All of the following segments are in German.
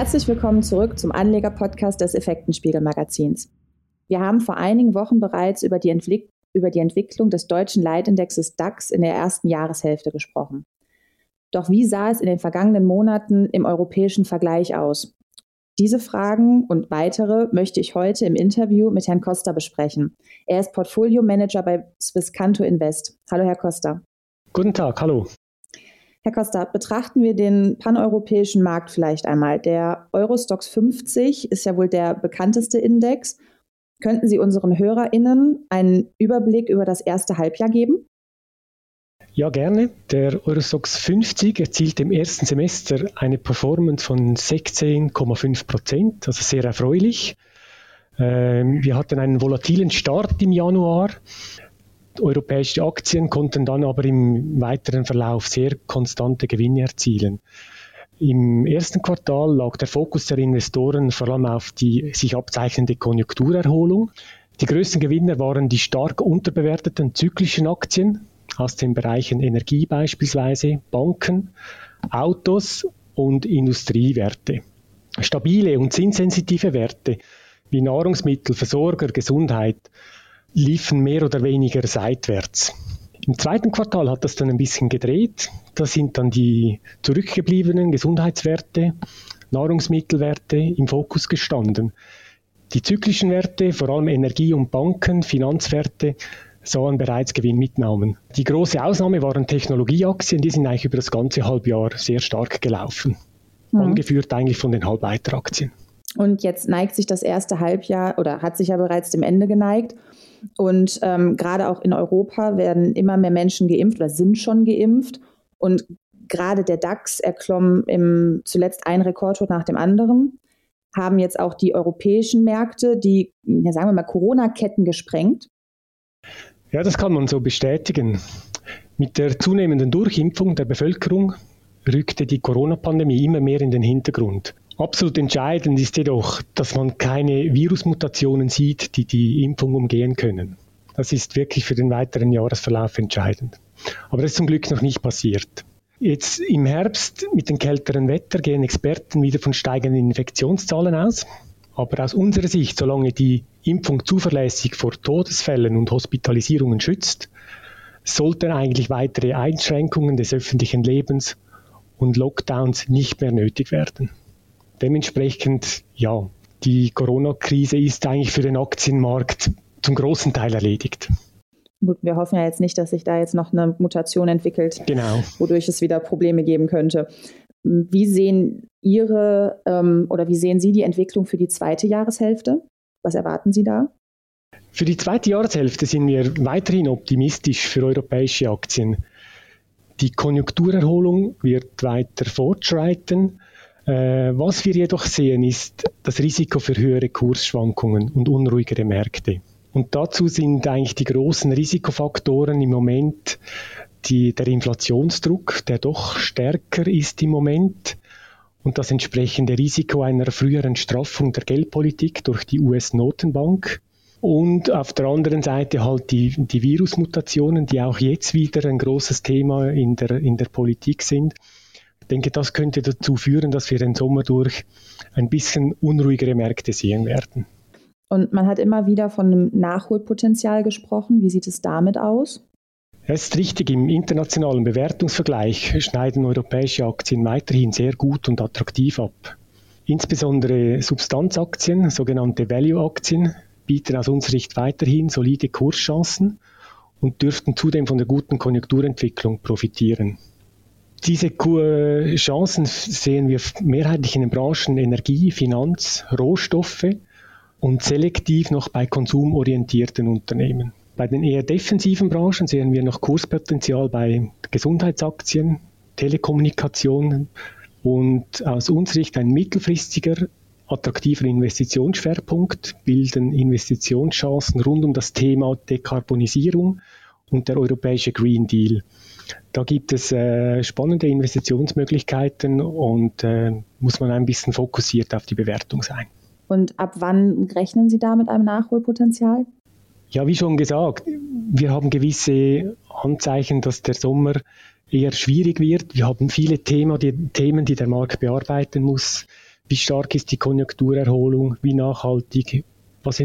Herzlich willkommen zurück zum Anleger-Podcast des Effektenspiegel-Magazins. Wir haben vor einigen Wochen bereits über die, Entwick über die Entwicklung des deutschen Leitindexes DAX in der ersten Jahreshälfte gesprochen. Doch wie sah es in den vergangenen Monaten im europäischen Vergleich aus? Diese Fragen und weitere möchte ich heute im Interview mit Herrn Costa besprechen. Er ist Portfolio Manager bei Swisscanto Invest. Hallo, Herr Costa. Guten Tag, hallo. Herr Costa, betrachten wir den paneuropäischen Markt vielleicht einmal. Der Eurostox 50 ist ja wohl der bekannteste Index. Könnten Sie unseren HörerInnen einen Überblick über das erste Halbjahr geben? Ja, gerne. Der Eurostox 50 erzielt im ersten Semester eine Performance von 16,5 Prozent, also sehr erfreulich. Ähm, wir hatten einen volatilen Start im Januar. Europäische Aktien konnten dann aber im weiteren Verlauf sehr konstante Gewinne erzielen. Im ersten Quartal lag der Fokus der Investoren vor allem auf die sich abzeichnende Konjunkturerholung. Die größten Gewinner waren die stark unterbewerteten zyklischen Aktien, aus den Bereichen Energie beispielsweise, Banken, Autos und Industriewerte. Stabile und zinssensitive Werte wie Nahrungsmittel, Versorger, Gesundheit liefen mehr oder weniger seitwärts. Im zweiten Quartal hat das dann ein bisschen gedreht. Da sind dann die zurückgebliebenen Gesundheitswerte, Nahrungsmittelwerte im Fokus gestanden. Die zyklischen Werte, vor allem Energie und Banken, Finanzwerte, sahen bereits Gewinnmitnahmen. Die große Ausnahme waren Technologieaktien, die sind eigentlich über das ganze Halbjahr sehr stark gelaufen. Mhm. Angeführt eigentlich von den Halbleiteraktien. Und jetzt neigt sich das erste Halbjahr oder hat sich ja bereits dem Ende geneigt. Und ähm, gerade auch in Europa werden immer mehr Menschen geimpft oder sind schon geimpft. Und gerade der DAX erklomm im, zuletzt ein Rekordtod nach dem anderen. Haben jetzt auch die europäischen Märkte die, ja, sagen wir mal, Corona-Ketten gesprengt. Ja, das kann man so bestätigen. Mit der zunehmenden Durchimpfung der Bevölkerung rückte die Corona-Pandemie immer mehr in den Hintergrund. Absolut entscheidend ist jedoch, dass man keine Virusmutationen sieht, die die Impfung umgehen können. Das ist wirklich für den weiteren Jahresverlauf entscheidend. Aber das ist zum Glück noch nicht passiert. Jetzt im Herbst mit dem kälteren Wetter gehen Experten wieder von steigenden Infektionszahlen aus. Aber aus unserer Sicht, solange die Impfung zuverlässig vor Todesfällen und Hospitalisierungen schützt, sollten eigentlich weitere Einschränkungen des öffentlichen Lebens und Lockdowns nicht mehr nötig werden. Dementsprechend, ja, die Corona-Krise ist eigentlich für den Aktienmarkt zum großen Teil erledigt. Gut, wir hoffen ja jetzt nicht, dass sich da jetzt noch eine Mutation entwickelt, genau. wodurch es wieder Probleme geben könnte. Wie sehen Ihre ähm, oder wie sehen Sie die Entwicklung für die zweite Jahreshälfte? Was erwarten Sie da? Für die zweite Jahreshälfte sind wir weiterhin optimistisch für europäische Aktien. Die Konjunkturerholung wird weiter fortschreiten. Äh, was wir jedoch sehen, ist das Risiko für höhere Kursschwankungen und unruhigere Märkte. Und dazu sind eigentlich die großen Risikofaktoren im Moment die, der Inflationsdruck, der doch stärker ist im Moment und das entsprechende Risiko einer früheren Straffung der Geldpolitik durch die US-Notenbank. Und auf der anderen Seite halt die, die Virusmutationen, die auch jetzt wieder ein großes Thema in der, in der Politik sind. Ich denke, das könnte dazu führen, dass wir den Sommer durch ein bisschen unruhigere Märkte sehen werden. Und man hat immer wieder von einem Nachholpotenzial gesprochen. Wie sieht es damit aus? Es ist richtig, im internationalen Bewertungsvergleich schneiden europäische Aktien weiterhin sehr gut und attraktiv ab. Insbesondere Substanzaktien, sogenannte Value-Aktien, bieten aus unserer Sicht weiterhin solide Kurschancen und dürften zudem von der guten Konjunkturentwicklung profitieren. Diese Chancen sehen wir mehrheitlich in den Branchen Energie, Finanz, Rohstoffe und selektiv noch bei konsumorientierten Unternehmen. Bei den eher defensiven Branchen sehen wir noch Kurspotenzial bei Gesundheitsaktien, Telekommunikation und aus unserer Sicht ein mittelfristiger, attraktiver Investitionsschwerpunkt bilden Investitionschancen rund um das Thema Dekarbonisierung und der europäische Green Deal. Da gibt es äh, spannende Investitionsmöglichkeiten und äh, muss man ein bisschen fokussiert auf die Bewertung sein. Und ab wann rechnen Sie da mit einem Nachholpotenzial? Ja, wie schon gesagt, wir haben gewisse Anzeichen, dass der Sommer eher schwierig wird. Wir haben viele Thema, die, Themen, die der Markt bearbeiten muss. wie stark ist die Konjunkturerholung, wie nachhaltig, was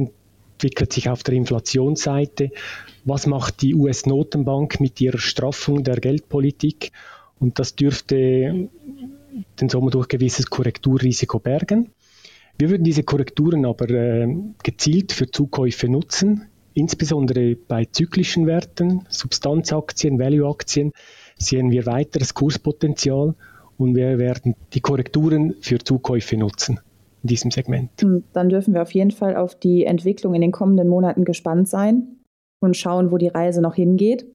entwickelt sich auf der Inflationsseite, was macht die US-Notenbank mit ihrer Straffung der Geldpolitik? Und das dürfte den Sommer durch gewisses Korrekturrisiko bergen. Wir würden diese Korrekturen aber äh, gezielt für Zukäufe nutzen, insbesondere bei zyklischen Werten, Substanzaktien, Value-Aktien. Sehen wir weiteres Kurspotenzial und wir werden die Korrekturen für Zukäufe nutzen in diesem Segment. Dann dürfen wir auf jeden Fall auf die Entwicklung in den kommenden Monaten gespannt sein und schauen, wo die Reise noch hingeht.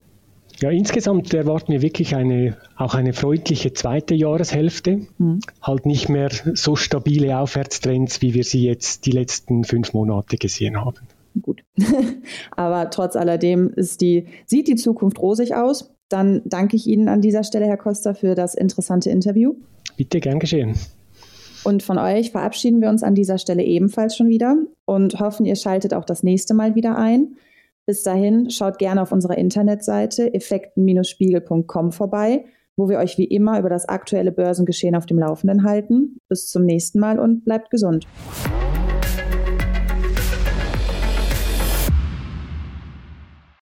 Ja, insgesamt erwarten wir wirklich eine, auch eine freundliche zweite Jahreshälfte. Mhm. Halt nicht mehr so stabile Aufwärtstrends, wie wir sie jetzt die letzten fünf Monate gesehen haben. Gut. Aber trotz alledem ist die, sieht die Zukunft rosig aus. Dann danke ich Ihnen an dieser Stelle, Herr Costa, für das interessante Interview. Bitte, gern geschehen. Und von euch verabschieden wir uns an dieser Stelle ebenfalls schon wieder und hoffen, ihr schaltet auch das nächste Mal wieder ein. Bis dahin schaut gerne auf unserer Internetseite effekten-spiegel.com vorbei, wo wir euch wie immer über das aktuelle Börsengeschehen auf dem Laufenden halten. Bis zum nächsten Mal und bleibt gesund.